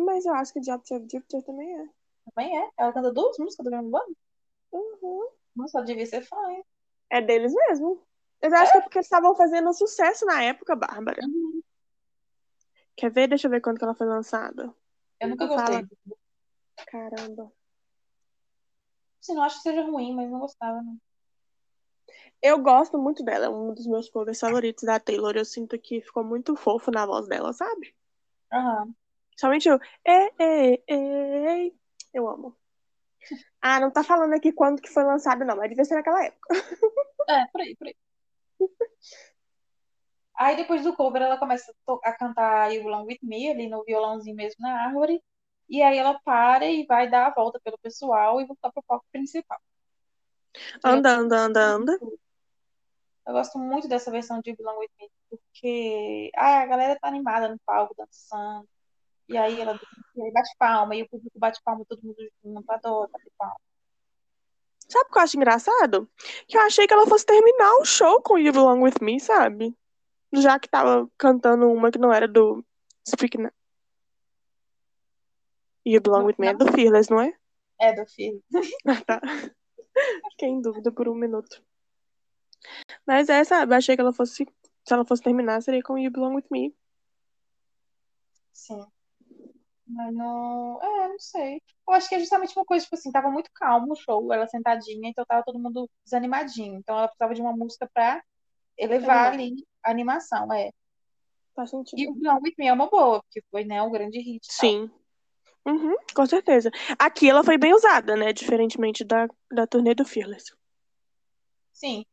Mas eu acho que Job of Jupiter também é. Também é? Ela canta duas músicas do mesmo bando? Uhum. Nossa, devia ser fã, hein? É deles mesmo. Eu acho é? que é porque eles estavam fazendo sucesso na época, Bárbara. Uhum. Quer ver? Deixa eu ver quando que ela foi lançada. Eu nunca gostei. Fala... Caramba. Assim, não acho que seja ruim, mas não gostava, né? Eu gosto muito dela, é um dos meus covers favoritos da Taylor. Eu sinto que ficou muito fofo na voz dela, sabe? Aham. Uhum. Somente eu. Ei, ei, ei. Eu amo. Ah, não tá falando aqui quando que foi lançado, não, mas devia ser naquela época. É, por aí, por aí. Aí depois do cover ela começa a cantar You Belong With Me ali no violãozinho mesmo na árvore. E aí ela para e vai dar a volta pelo pessoal e voltar pro palco principal. Anda, anda, anda, anda. Eu gosto muito dessa versão de Belong With Me, porque ah, a galera tá animada no palco, dançando. E aí ela e aí bate palma, e o público bate palma, todo mundo junto, adora bater palma. Sabe o que eu acho engraçado? Que eu achei que ela fosse terminar o show com You Belong With Me, sabe? Já que tava cantando uma que não era do Speak You Belong With Me é do Fearless, não é? É do Fearless. Ah, tá. Fiquei em dúvida por um minuto. Mas é, sabe, achei que ela fosse. Se ela fosse terminar, seria com You Belong With Me. Sim. Mas não. É, não sei. Eu acho que é justamente uma coisa, tipo assim, tava muito calmo o show, ela sentadinha, então tava todo mundo desanimadinho. Então ela precisava de uma música pra elevar ali a animação, é. Faz sentido. E o Gone With Me é uma boa, porque foi, né, um grande hit. Sim. Uhum, com certeza. Aqui ela foi bem usada, né? Diferentemente da, da turnê do Fearless. Sim.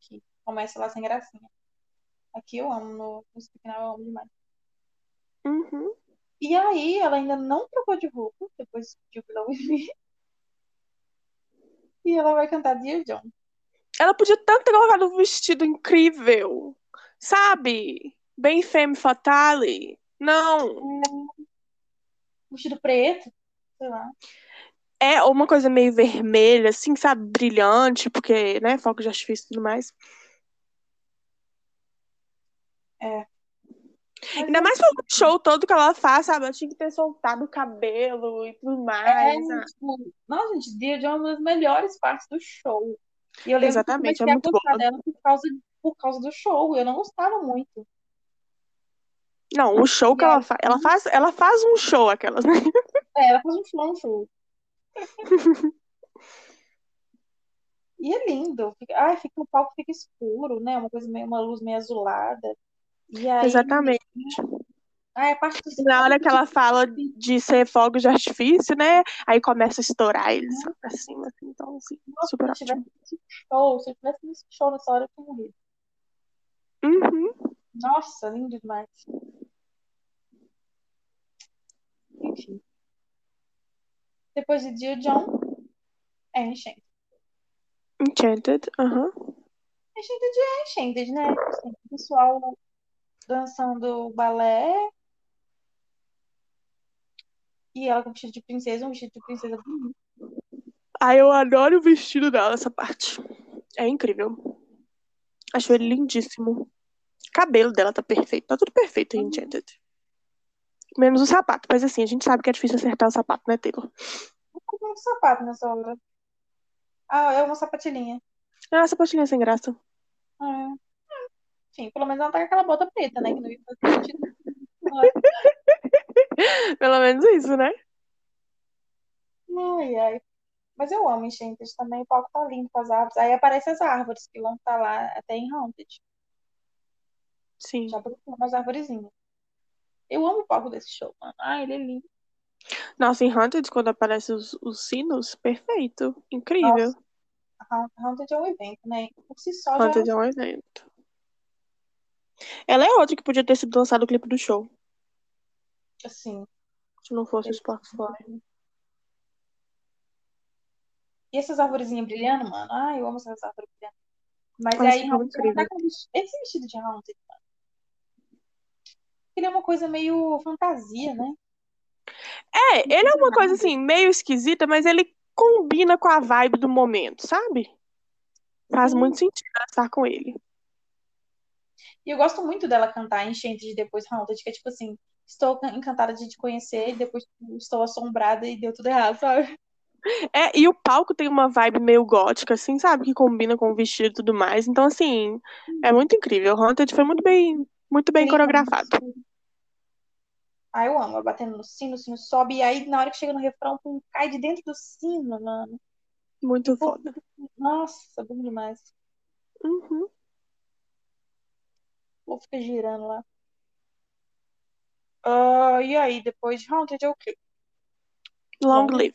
Que começa lá sem gracinha. Aqui eu amo, no, no final eu amo demais. Uhum. E aí, ela ainda não trocou de roupa, depois de With Me. E ela vai cantar Dear John. Ela podia tanto ter colocado um vestido incrível. Sabe? Bem femme fatale. Não. É. Vestido preto, sei lá. É, ou uma coisa meio vermelha, assim, sabe? Brilhante, porque, né, foco de artifício e tudo mais. É. Ainda mais pelo show todo que ela faz, sabe? Ela tinha que ter soltado o cabelo e tudo mais. É, tipo, nossa, gente, Dear John é uma das melhores partes do show. E eu lembro Exatamente, que é eu comecei muito gostar dela por causa, por causa do show. Eu não gostava muito. Não, o show que ela faz. Ela faz, ela faz um show, aquelas, né? É, ela faz um show, um show. E é lindo. Ai, fica, o palco fica escuro, né? Uma coisa meio, uma luz meio azulada. E aí, Exatamente. do E na hora que ela fala de ser fogos de artifício, né? Aí começa a estourar eles pra cima, assim, então, assim, Nossa, super se eu ótimo. tivesse nesse show, se eu tivesse nesse show nessa hora, eu tinha morrido. Uhum. Nossa, lindo demais. Enfim. Depois de Dear John, é Enchanted. Enchanted, aham. Enchanted é Enchanted, né? Assim, o pessoal dançando balé. E ela com vestido de princesa, um vestido de princesa bonito. Ai, eu adoro o vestido dela, essa parte. É incrível. Acho ele lindíssimo. O cabelo dela tá perfeito. Tá tudo perfeito em. Enchanted. Menos o sapato. Mas assim, a gente sabe que é difícil acertar o sapato, né, Taylor? Um sapato nessa hora. Ah, é uma sapatilhinha. É uma sapatilha sem graça. Ah, enfim, pelo menos ela tá com aquela bota preta, né? Que não ia fazer sentido. Pelo menos isso, né? Ai, ai. Mas eu amo Enchanted também. O palco tá lindo com as árvores. Aí aparecem as árvores que vão estar lá até em Haunted. Sim. Já procurando umas arvorezinhas. Eu amo o palco desse show, mano. Ai, ele é lindo. Nossa, em Haunted, quando aparecem os, os sinos, perfeito. Incrível. Nossa, Haun- Haunted é um evento, né? Por si só já Haunted é um evento. Ela é outra que podia ter sido lançado o clipe do show. assim. Se não fosse o Spotify. E essas arvorezinhas brilhando, mano. Ai, eu amo essas árvores brilhando. Mas Nossa, aí, tá com vesti- esse vestido de Haunted, mano. Ele é uma coisa meio fantasia, né? É, ele é uma coisa assim, meio esquisita, mas ele combina com a vibe do momento, sabe? Faz Sim. muito sentido estar com ele. E eu gosto muito dela cantar Enchanted depois Haunted, que é tipo assim, estou encantada de te conhecer, e depois estou assombrada e deu tudo errado, sabe? É, e o palco tem uma vibe meio gótica, assim, sabe? Que combina com o vestido e tudo mais. Então, assim, é muito incrível. O Haunted foi muito bem, muito bem Sim, coreografado. Ah, eu amo, batendo no sino, o sino sobe, e aí na hora que chega no refrão, pum, cai de dentro do sino, mano. Muito foda. Nossa, bom demais. Uhum. Povo fica girando lá. Ah, e aí, depois de Haunted é o quê? Long Long Live.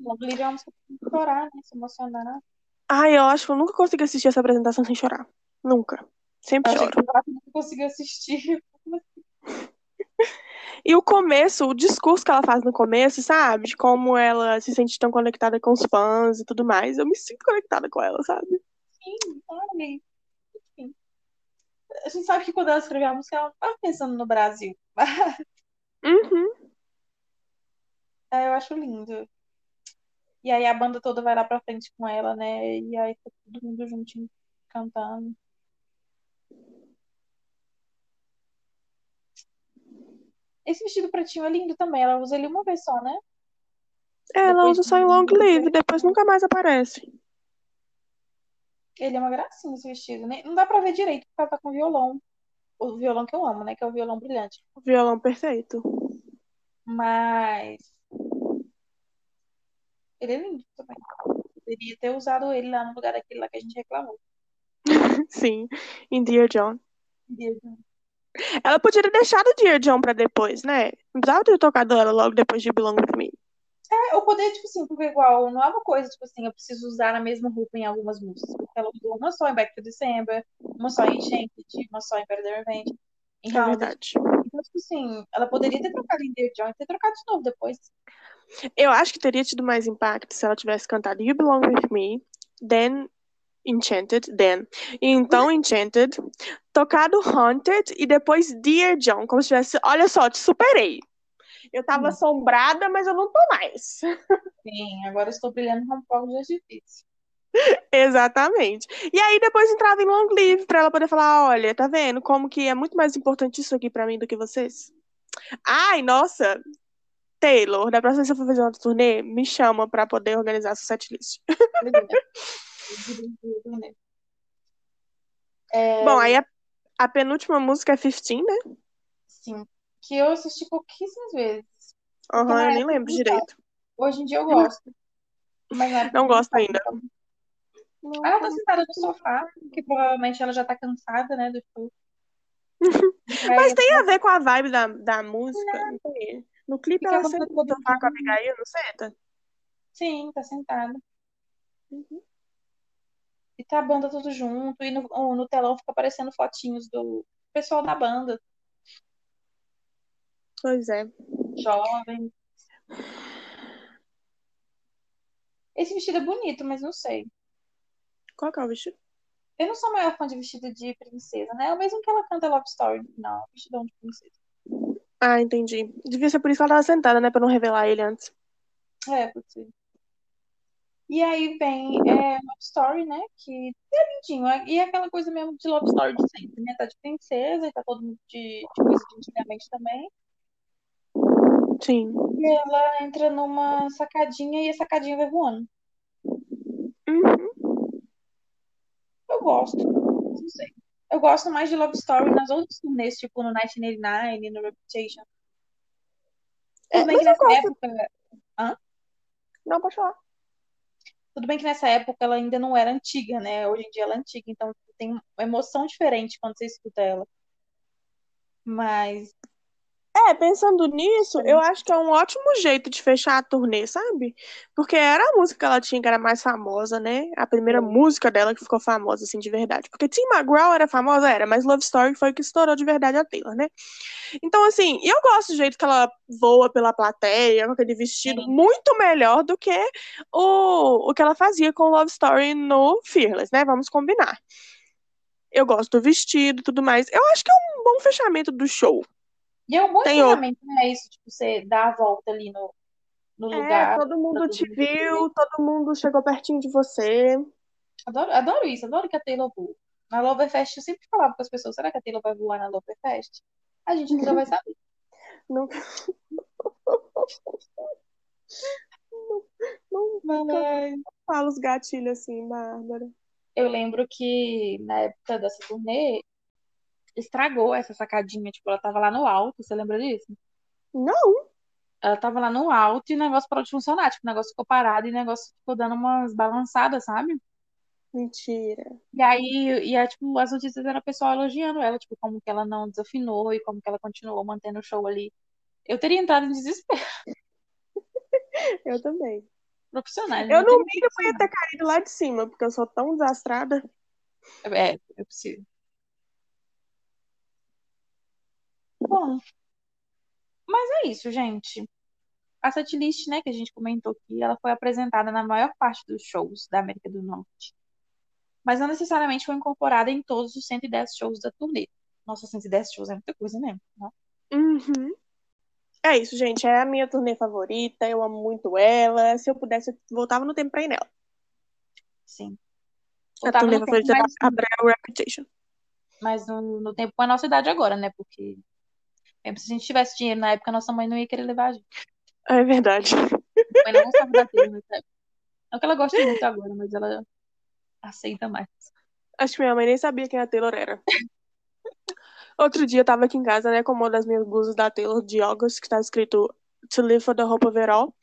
Long Live é uma música pra chorar, né? Se emocionar. Ai, eu acho que eu nunca consegui assistir essa apresentação sem chorar. Nunca. Sempre Eu choro. que eu não consegui assistir. E o começo, o discurso que ela faz no começo, sabe? De como ela se sente tão conectada com os fãs e tudo mais. Eu me sinto conectada com ela, sabe? Sim, enfim. A gente sabe que quando ela escreveu a música, ela não tava pensando no Brasil. Uhum. É, eu acho lindo. E aí a banda toda vai lá pra frente com ela, né? E aí tá todo mundo juntinho cantando. Esse vestido pretinho é lindo também. Ela usa ele uma vez só, né? Ela Depois usa só em long live, depois nunca mais aparece. Ele é uma gracinha esse vestido. Nem- Não dá pra ver direito porque ela tá com violão. O violão que eu amo, né? Que é o violão brilhante. O violão perfeito. Mas. Ele é lindo também. Poderia ter usado ele lá no lugar daquele lá que a gente reclamou. Sim, em Dear John. Dear John. Ela podia ter deixado Dear John pra depois, né? Não precisava ter tocado ela logo depois de Belong With Me. É, eu poder, tipo assim, porque igual, não é uma coisa, tipo assim, eu preciso usar a mesma roupa em algumas músicas. Porque ela usou uma só em Back to December, uma só em Shanked, uma só em Better Than Revenge. Em É verdade. Então, tipo assim, ela poderia ter trocado em Dear John e ter trocado de novo depois. Eu acho que teria tido mais impacto se ela tivesse cantado You Belong With Me, then Enchanted, then. E então Enchanted, tocado Haunted e depois Dear John, como se tivesse, olha só, te superei. Eu tava Hum. assombrada, mas eu não tô mais. Sim, agora estou brilhando com fogo de artifício. Exatamente. E aí depois entrava em long live pra ela poder falar, olha, tá vendo como que é muito mais importante isso aqui pra mim do que vocês? Ai, nossa, Taylor, da próxima vez que eu for fazer uma turnê, me chama pra poder organizar essa setlist. É, Bom, aí a, a penúltima música é 15, né? sim, que eu assisti pouquíssimas vezes. Aham, na eu nem lembro direito. Hoje em dia eu gosto. Mas Não gosto ainda. Ah, ela tá sentada no sofá, que provavelmente ela já tá cansada, né, do show. Mas tem a ver com a vibe da, da música. não? No clipe Fica ela sempre mundo tá com a Abigail, não senta? Sim, tá sentada. E tá a banda tudo junto, e no, no telão fica aparecendo fotinhos do pessoal da banda, Pois é. jovem. Esse vestido é bonito, mas não sei. Qual que é o vestido? Eu não sou a maior fã de vestido de princesa, né? É o mesmo que ela canta Love Story no final, vestidão de princesa. Ah, entendi. Devia ser por isso que ela tava sentada, né? Pra não revelar ele antes. É, ser. E aí vem é, Love Story, né? Que é lindinho. é- E é aquela coisa mesmo de Love Story de sempre, né? Tá de princesa e tá todo mundo de, de coisa de antigamente também. Sim. E ela entra numa sacadinha e a sacadinha vai voando. Uhum. Eu gosto. Não sei. Eu gosto mais de Love Story nas outras turnês, tipo no 1989 e no Reputation. É, Tudo bem que nessa época. Não, pode falar. Tudo bem que nessa época ela ainda não era antiga, né? Hoje em dia ela é antiga, então tem uma emoção diferente quando você escuta ela. Mas É, pensando nisso, eu acho que é um ótimo jeito de fechar a turnê, sabe? Porque era a música que ela tinha que era mais famosa, né? A primeira música dela que ficou famosa, assim, de verdade. Porque Tim McGraw era famosa, era, mas Love Story foi o que estourou de verdade a Taylor, né? Então, assim, eu gosto do jeito que ela voa pela plateia, com aquele vestido Sim. muito melhor do que o, o que ela fazia com Love Story no Fearless, né? Vamos combinar. Eu gosto do vestido e tudo mais. Eu acho que é um bom fechamento do show. E é um bom Tem outro. ensinamento, né? Isso, tipo, você dar a volta ali no, no É, lugar. todo mundo te mundo viu, todo mundo chegou pertinho de você. Adoro, adoro isso, adoro que a Taylor voa. Na Loverfest eu sempre falava com as pessoas, será que a Taylor vai voar na Loverfest? A gente nunca vai saber. Não, não, não Mas fala os gatilhos assim, Bárbara. eu lembro que na época dessa turnê, estragou essa sacadinha. Tipo, ela tava lá no alto, você lembra disso? Não, Ela tava lá no alto e o negócio parou de funcionar. Tipo, o negócio ficou parado e o negócio ficou dando umas balançadas, sabe? mentira. E aí, e é, tipo, as notícias eram o pessoal elogiando ela, tipo, como que ela não desafinou e como que ela continuou mantendo o show ali. Eu teria entrado em desespero. Eu também. Profissionais, Eu Tem que mínimo ia ter caído lá de cima, porque eu sou tão desastrada. É, eu preciso. Bom, mas é isso, gente. A setlist, né, que a gente comentou aqui, ela foi apresentada na maior parte dos shows da América do Norte. Mas não necessariamente foi incorporada em todos os 110 shows da turnê. Nossa, 110 shows é muita coisa mesmo, né? Uhum. É isso, gente. É a minha turnê favorita. Eu amo muito ela. Se eu pudesse, eu voltava no tempo pra ir nela. Sim. A turnê tempo, favorita da mas, Abril Reputation. mas no, no tempo com a nossa idade agora, né? Porque mesmo se a gente tivesse dinheiro na época, nossa mãe não ia querer levar a gente. É verdade. A mãe não gostava da nessa época. Não que ela goste muito agora, mas ela aceita mais. Acho que minha mãe nem sabia quem a Taylor era. Outro dia eu tava aqui em casa, né, com uma das minhas blusas da Taylor de August, que tá escrito To Live for the Hope of It All.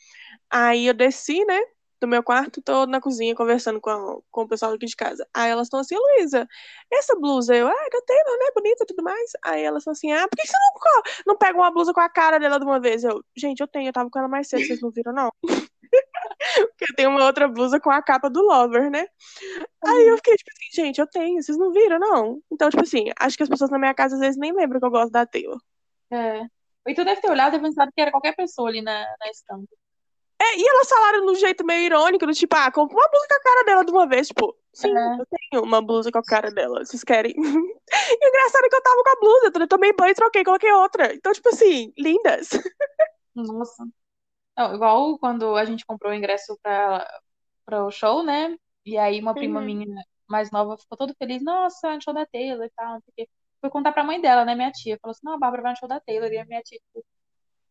Aí eu desci, né, do meu quarto, tô na cozinha conversando com, a, com o pessoal aqui de casa. Aí elas estão assim, Luísa, essa blusa, eu, ah, da Taylor, né, bonita e tudo mais. Aí elas estão assim, ah, por que você não, não pega uma blusa com a cara dela de uma vez? Eu, gente, eu tenho, eu tava com ela mais cedo, vocês não viram, não? Porque tem uma outra blusa com a capa do Lover, né? Aí eu fiquei, tipo assim, gente, eu tenho, vocês não viram, não? Então, tipo assim, acho que as pessoas na minha casa às vezes nem lembram que eu gosto da Taylor. É. E tu deve ter olhado e pensado que era qualquer pessoa ali na, na estampa. É, e elas falaram de um jeito meio irônico, do tipo, ah, compra uma blusa com a cara dela de uma vez, tipo, sim, é. eu tenho uma blusa com a cara dela, vocês querem? e o engraçado é que eu tava com a blusa, eu tomei banho, troquei, coloquei outra. Então, tipo assim, lindas. Nossa. Não, igual quando a gente comprou o ingresso para o show, né? E aí uma prima uhum. minha mais nova ficou toda feliz, nossa, um show da Taylor e tal, porque foi contar pra mãe dela, né, minha tia, falou assim, não, a Bárbara vai no show da Taylor, e a minha tia, tipo,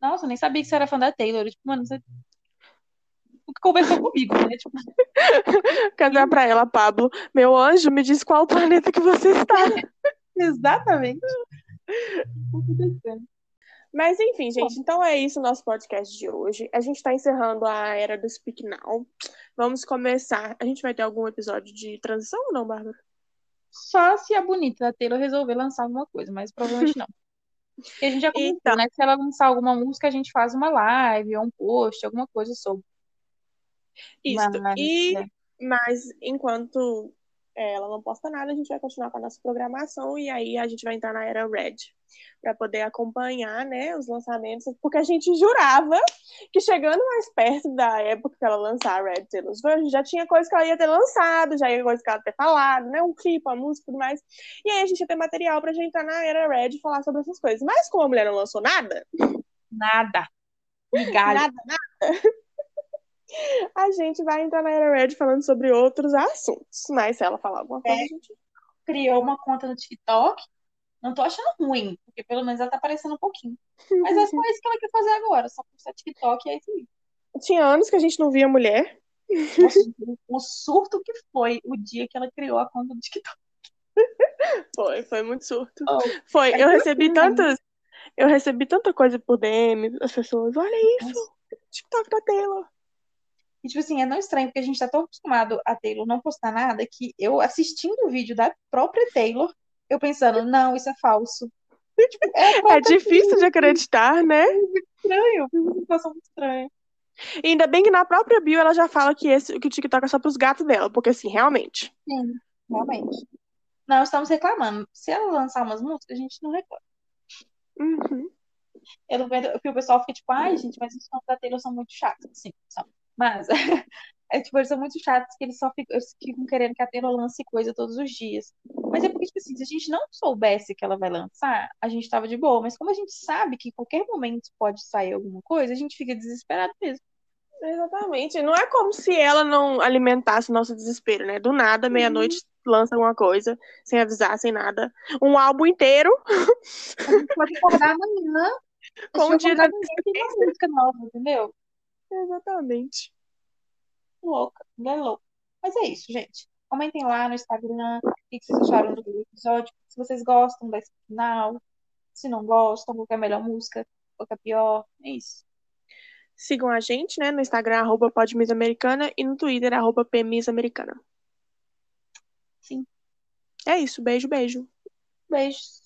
nossa, eu nem sabia que você era fã da Taylor, tipo, mano, você conversou comigo, né, tipo... Cadê pra ela, Pablo, meu anjo, me diz qual planeta que você está. Exatamente. Mas enfim, gente, então é isso o nosso podcast de hoje. A gente está encerrando a era do Speak Now. Vamos começar. A gente vai ter algum episódio de transição ou não, Bárbara? Só se a bonita da Taylor resolver lançar alguma coisa, mas provavelmente não. E a gente já comentou, então... né? Se ela lançar alguma música, a gente faz uma live ou um post, alguma coisa sobre. Isso. Mas, e, mas enquanto ela não posta nada, a gente vai continuar com a nossa programação e aí a gente vai entrar na era Red para poder acompanhar, né, os lançamentos, porque a gente jurava que chegando mais perto da época que ela lançar a Red Taylor Swift, já tinha coisa que ela ia ter lançado, já ia coisa que ela ia ter falado, né, um clipe, a música e tudo mais. E aí a gente ia ter material pra gente entrar na era Red e falar sobre essas coisas. Mas como a mulher não lançou nada, nada. Migalha. Nada, nada. A gente vai entrar na Era Red falando sobre outros assuntos. Mas se ela falar alguma coisa, é, a gente. Criou uma conta no TikTok. Não tô achando ruim, porque pelo menos ela tá aparecendo um pouquinho. Mas é só isso que ela quer fazer agora, só postar TikTok e é isso aí. Tinha anos que a gente não via mulher. Nossa, o surto que foi o dia que ela criou a conta do TikTok. Foi, foi muito surto. Oh, foi, eu recebi tantas. Eu recebi tanta coisa por DM, as pessoas, olha isso. TikTok da Taylor. E, tipo assim, é não estranho, porque a gente tá tão acostumado a Taylor não postar nada que eu, assistindo o vídeo da própria Taylor, eu pensando, não, isso é falso. Tipo, é, é difícil de acreditar, né? É muito estranho, foi uma situação muito estranha. E ainda bem que na própria bio ela já fala que, esse, que o TikTok é só pros gatos dela, porque assim, realmente. Sim, realmente. Não estamos reclamando. Se ela lançar umas músicas, a gente não reclama. Uhum. Eu não vejo, o pessoal fica tipo, ai, gente, mas os fãs da Taylor são muito chatos. Sim, são. Mas é, tipo, eles são muito chatos que eles só ficam, eles ficam querendo que a Taylor lance coisa todos os dias. Mas é porque, tipo assim, se a gente não soubesse que ela vai lançar, a gente tava de boa. Mas como a gente sabe que em qualquer momento pode sair alguma coisa, a gente fica desesperado mesmo. Exatamente. Não é como se ela não alimentasse nosso desespero, né? Do nada, uhum. meia-noite, uhum. lança alguma coisa, sem avisar, sem nada. Um álbum inteiro. A gente pode acordar amanhã. Com um dia da música nova, entendeu? Exatamente. Louca, mulher louca. Mas é isso, gente. Comentem lá no Instagram o que vocês acharam do episódio. Se vocês gostam desse final. Se não gostam, qual é a melhor música, qual é a pior. É isso. Sigam a gente, né? No Instagram, arroba podmissamericana e no Twitter, arroba pmissamericana. Sim. É isso. Beijo, beijo. Beijos.